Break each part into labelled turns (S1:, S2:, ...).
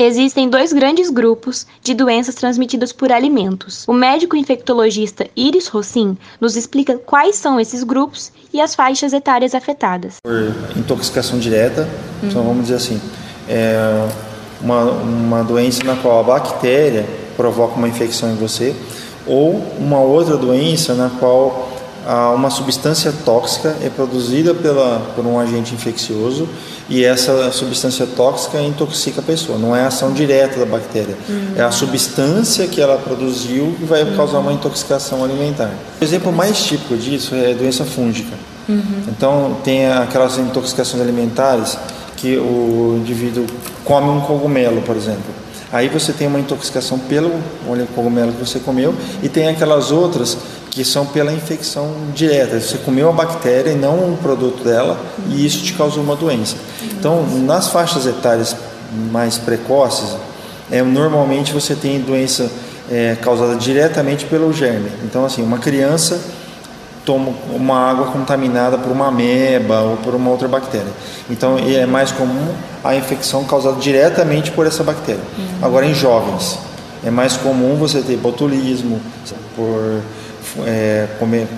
S1: Existem dois grandes grupos de doenças transmitidas por alimentos. O médico infectologista Iris Rossin nos explica quais são esses grupos e as faixas etárias afetadas.
S2: Por intoxicação direta, uhum. então vamos dizer assim, é uma, uma doença na qual a bactéria provoca uma infecção em você, ou uma outra doença na qual uma substância tóxica é produzida pela, por um agente infeccioso e essa substância tóxica intoxica a pessoa. Não é a ação direta da bactéria, uhum. é a substância que ela produziu que vai causar uma intoxicação alimentar. O exemplo mais típico disso é a doença fúngica. Uhum. Então, tem aquelas intoxicações alimentares que o indivíduo come um cogumelo, por exemplo. Aí você tem uma intoxicação pelo cogumelo que você comeu e tem aquelas outras que são pela infecção direta. Você comeu a bactéria e não o produto dela e isso te causou uma doença. Então, nas faixas etárias mais precoces, é, normalmente você tem doença é, causada diretamente pelo germe. Então, assim, uma criança toma uma água contaminada por uma ameba ou por uma outra bactéria. Então, é mais comum a infecção causada diretamente por essa bactéria. Uhum. Agora, em jovens, é mais comum você ter botulismo por é,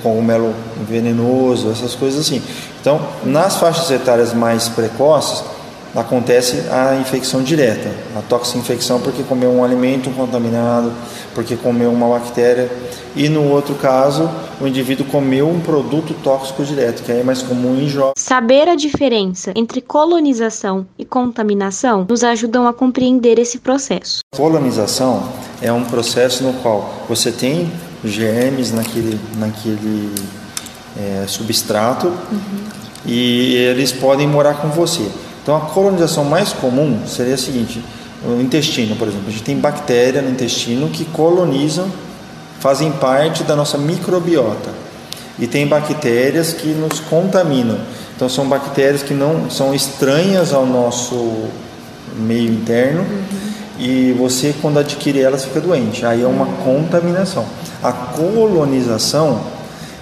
S2: cogumelo venenoso, essas coisas assim. Então, nas faixas etárias mais precoces, acontece a infecção direta, a toxinfecção porque comeu um alimento contaminado, porque comeu uma bactéria, e no outro caso, o indivíduo comeu um produto tóxico direto, que é mais comum em jovens.
S1: Saber a diferença entre colonização e contaminação nos ajudam a compreender esse processo.
S2: Colonização é um processo no qual você tem germes naquele, naquele é, substrato uhum. e eles podem morar com você. Então a colonização mais comum seria a seguinte: o intestino, por exemplo, a gente tem bactérias no intestino que colonizam, fazem parte da nossa microbiota. E tem bactérias que nos contaminam. Então são bactérias que não são estranhas ao nosso meio interno. Uhum. E você, quando adquire elas, fica doente. Aí é uma contaminação. A colonização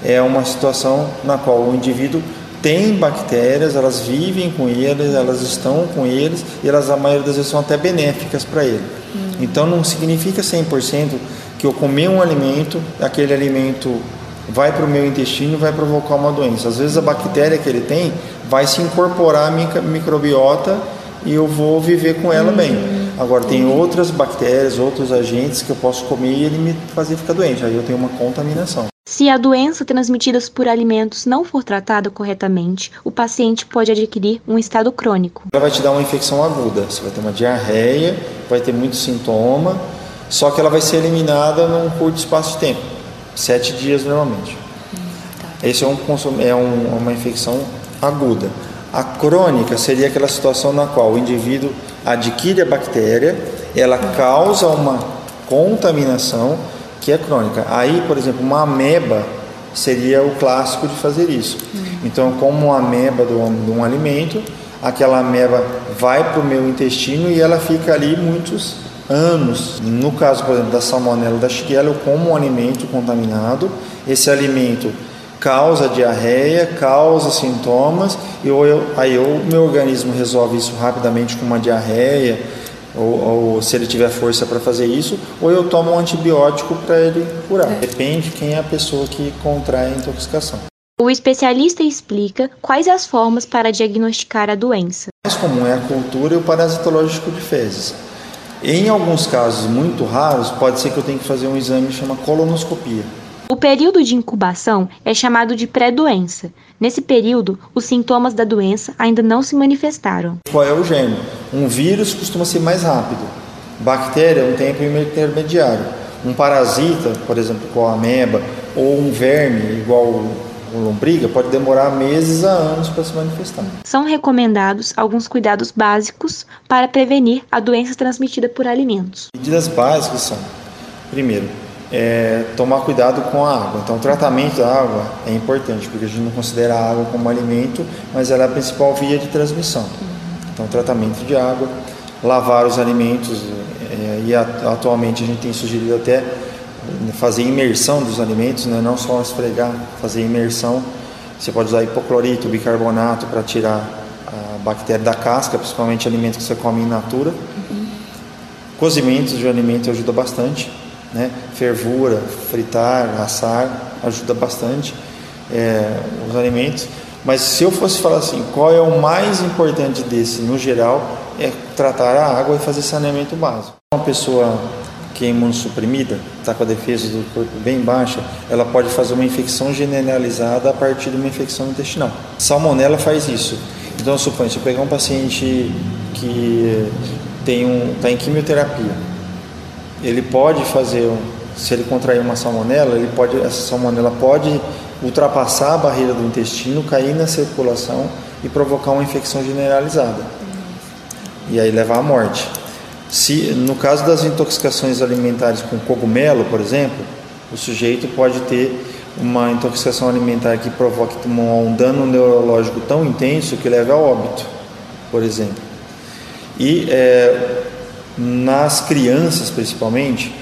S2: é uma situação na qual o indivíduo tem bactérias, elas vivem com eles, elas estão com eles e elas a maioria das vezes são até benéficas para ele. Uhum. Então não significa 100% que eu comer um alimento, aquele alimento vai para o meu intestino e vai provocar uma doença. Às vezes a bactéria que ele tem vai se incorporar à minha microbiota e eu vou viver com ela uhum. bem. Agora, tem outras bactérias, outros agentes que eu posso comer e ele me fazer ficar doente. Aí eu tenho uma contaminação.
S1: Se a doença transmitida por alimentos não for tratada corretamente, o paciente pode adquirir um estado crônico.
S2: Ela vai te dar uma infecção aguda. Você vai ter uma diarreia, vai ter muito sintoma, só que ela vai ser eliminada num curto espaço de tempo sete dias normalmente. Hum, tá. Esse é, um, é um, uma infecção aguda. A crônica seria aquela situação na qual o indivíduo adquire a bactéria, ela causa uma contaminação que é crônica. Aí, por exemplo, uma ameba seria o clássico de fazer isso. Então, como uma ameba de um alimento, aquela ameba vai para o meu intestino e ela fica ali muitos anos. No caso, por exemplo, da salmonela da shigella, eu como um alimento contaminado, esse alimento causa diarreia, causa sintomas, e ou eu, aí o meu organismo resolve isso rapidamente com uma diarreia, ou, ou se ele tiver força para fazer isso, ou eu tomo um antibiótico para ele curar. É. Depende quem é a pessoa que contrai a intoxicação.
S1: O especialista explica quais as formas para diagnosticar a doença.
S2: O mais comum é a cultura e o parasitológico de fezes. Em alguns casos muito raros, pode ser que eu tenha que fazer um exame que chama colonoscopia.
S1: O período de incubação é chamado de pré-doença. Nesse período, os sintomas da doença ainda não se manifestaram.
S2: Qual é o gênero? Um vírus costuma ser mais rápido. Bactéria é um tempo intermediário. Um parasita, por exemplo, qual a ameba, ou um verme, igual o lombriga, pode demorar meses a anos para se manifestar.
S1: São recomendados alguns cuidados básicos para prevenir a doença transmitida por alimentos.
S2: Medidas básicas são: primeiro, é, tomar cuidado com a água. Então, o tratamento da água é importante, porque a gente não considera a água como alimento, mas ela é a principal via de transmissão. Então, tratamento de água, lavar os alimentos, é, e atualmente a gente tem sugerido até fazer imersão dos alimentos, né? não só esfregar, fazer imersão. Você pode usar hipoclorito, bicarbonato para tirar a bactéria da casca, principalmente alimentos que você come in natura. Uhum. Cozimentos de alimento ajuda bastante, né? Fervura, fritar, assar ajuda bastante é, os alimentos. Mas se eu fosse falar assim, qual é o mais importante desse no geral, é tratar a água e fazer saneamento básico. Uma pessoa que é imunossuprimida, está com a defesa do corpo bem baixa, ela pode fazer uma infecção generalizada a partir de uma infecção intestinal. Salmonela faz isso. Então, suponho, se eu pegar um paciente que tem um está em quimioterapia, ele pode fazer, se ele contrair uma salmonela, ele pode, essa salmonela pode ultrapassar a barreira do intestino, cair na circulação e provocar uma infecção generalizada. E aí levar à morte. Se, no caso das intoxicações alimentares com cogumelo, por exemplo, o sujeito pode ter uma intoxicação alimentar que provoque um dano neurológico tão intenso que leve ao óbito, por exemplo. E é, nas crianças, principalmente,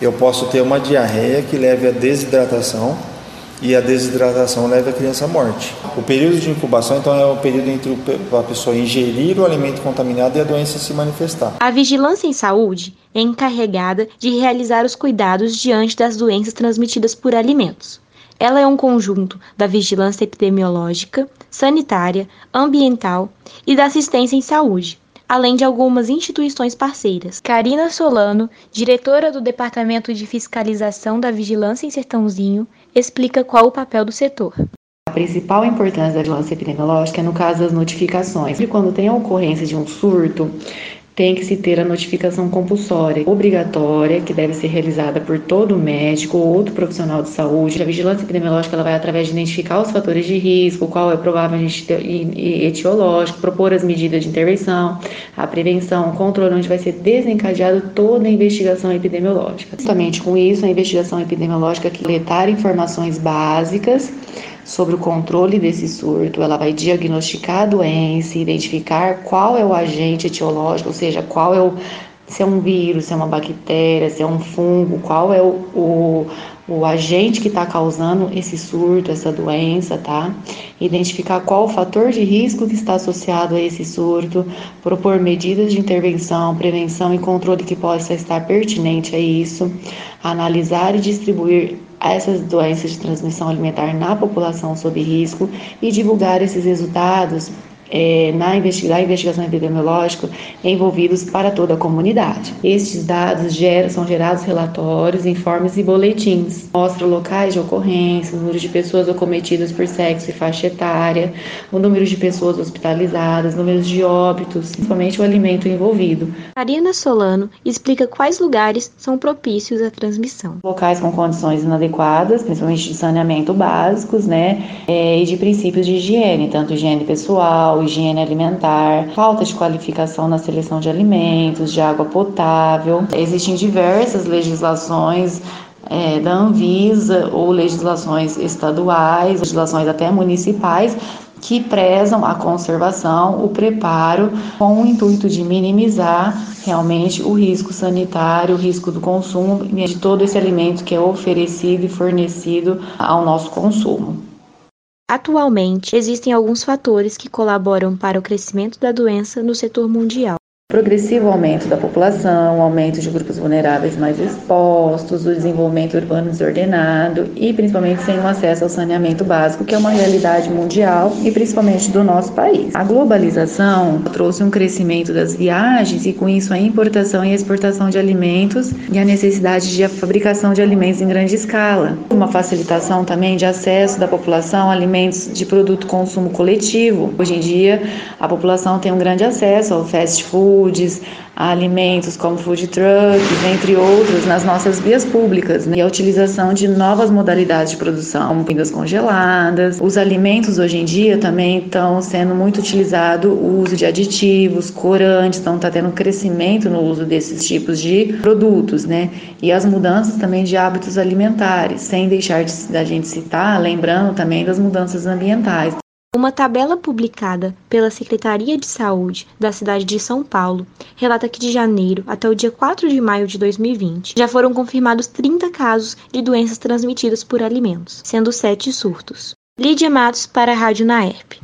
S2: eu posso ter uma diarreia que leve à desidratação e a desidratação leva a criança à morte. O período de incubação, então, é o período entre a pessoa ingerir o alimento contaminado e a doença se manifestar.
S1: A vigilância em saúde é encarregada de realizar os cuidados diante das doenças transmitidas por alimentos. Ela é um conjunto da vigilância epidemiológica, sanitária, ambiental e da assistência em saúde, além de algumas instituições parceiras. Karina Solano, diretora do Departamento de Fiscalização da Vigilância em Sertãozinho, explica qual o papel do setor.
S3: A principal importância da vigilância epidemiológica é no caso das notificações. Quando tem a ocorrência de um surto, tem que se ter a notificação compulsória, obrigatória, que deve ser realizada por todo médico ou outro profissional de saúde. A vigilância epidemiológica ela vai através de identificar os fatores de risco, qual é o provável etiológico, propor as medidas de intervenção, a prevenção, o controle, onde vai ser desencadeado toda a investigação epidemiológica. Justamente com isso, a investigação epidemiológica que coletar informações básicas sobre o controle desse surto, ela vai diagnosticar a doença, identificar qual é o agente etiológico, ou seja, qual é o se é um vírus, se é uma bactéria, se é um fungo, qual é o, o, o agente que está causando esse surto, essa doença, tá? Identificar qual o fator de risco que está associado a esse surto, propor medidas de intervenção, prevenção e controle que possa estar pertinente a isso, analisar e distribuir essas doenças de transmissão alimentar na população sob risco e divulgar esses resultados é, na investigação epidemiológica envolvidos para toda a comunidade. Estes dados geram, são gerados relatórios, informes e boletins. Mostram locais de ocorrência, o número de pessoas acometidas por sexo e faixa etária, o número de pessoas hospitalizadas, números de óbitos, principalmente o alimento envolvido.
S1: Marina Solano explica quais lugares são propícios à transmissão.
S3: Locais com condições inadequadas, principalmente de saneamento básicos, né, é, e de princípios de higiene, tanto higiene pessoal, higiene alimentar, falta de qualificação na seleção de alimentos, de água potável. Existem diversas legislações é, da Anvisa ou legislações estaduais, legislações até municipais, que prezam a conservação, o preparo, com o intuito de minimizar realmente o risco sanitário, o risco do consumo de todo esse alimento que é oferecido e fornecido ao nosso consumo.
S1: Atualmente, existem alguns fatores que colaboram para o crescimento da doença no setor mundial
S3: progressivo aumento da população, aumento de grupos vulneráveis mais expostos, o desenvolvimento urbano desordenado e principalmente sem o acesso ao saneamento básico, que é uma realidade mundial e principalmente do nosso país. A globalização trouxe um crescimento das viagens e com isso a importação e exportação de alimentos e a necessidade de a fabricação de alimentos em grande escala. Uma facilitação também de acesso da população a alimentos de produto consumo coletivo. Hoje em dia, a população tem um grande acesso ao fast food foods, alimentos como food trucks, entre outros, nas nossas vias públicas, né? e a utilização de novas modalidades de produção, como comidas congeladas. Os alimentos hoje em dia também estão sendo muito utilizado o uso de aditivos, corantes, então está tendo um crescimento no uso desses tipos de produtos, né? E as mudanças também de hábitos alimentares, sem deixar de, da gente citar, lembrando também das mudanças ambientais.
S1: Uma tabela publicada pela Secretaria de Saúde da cidade de São Paulo relata que de janeiro até o dia 4 de maio de 2020 já foram confirmados 30 casos de doenças transmitidas por alimentos, sendo 7 surtos. Lídia Matos para a Rádio Naerp.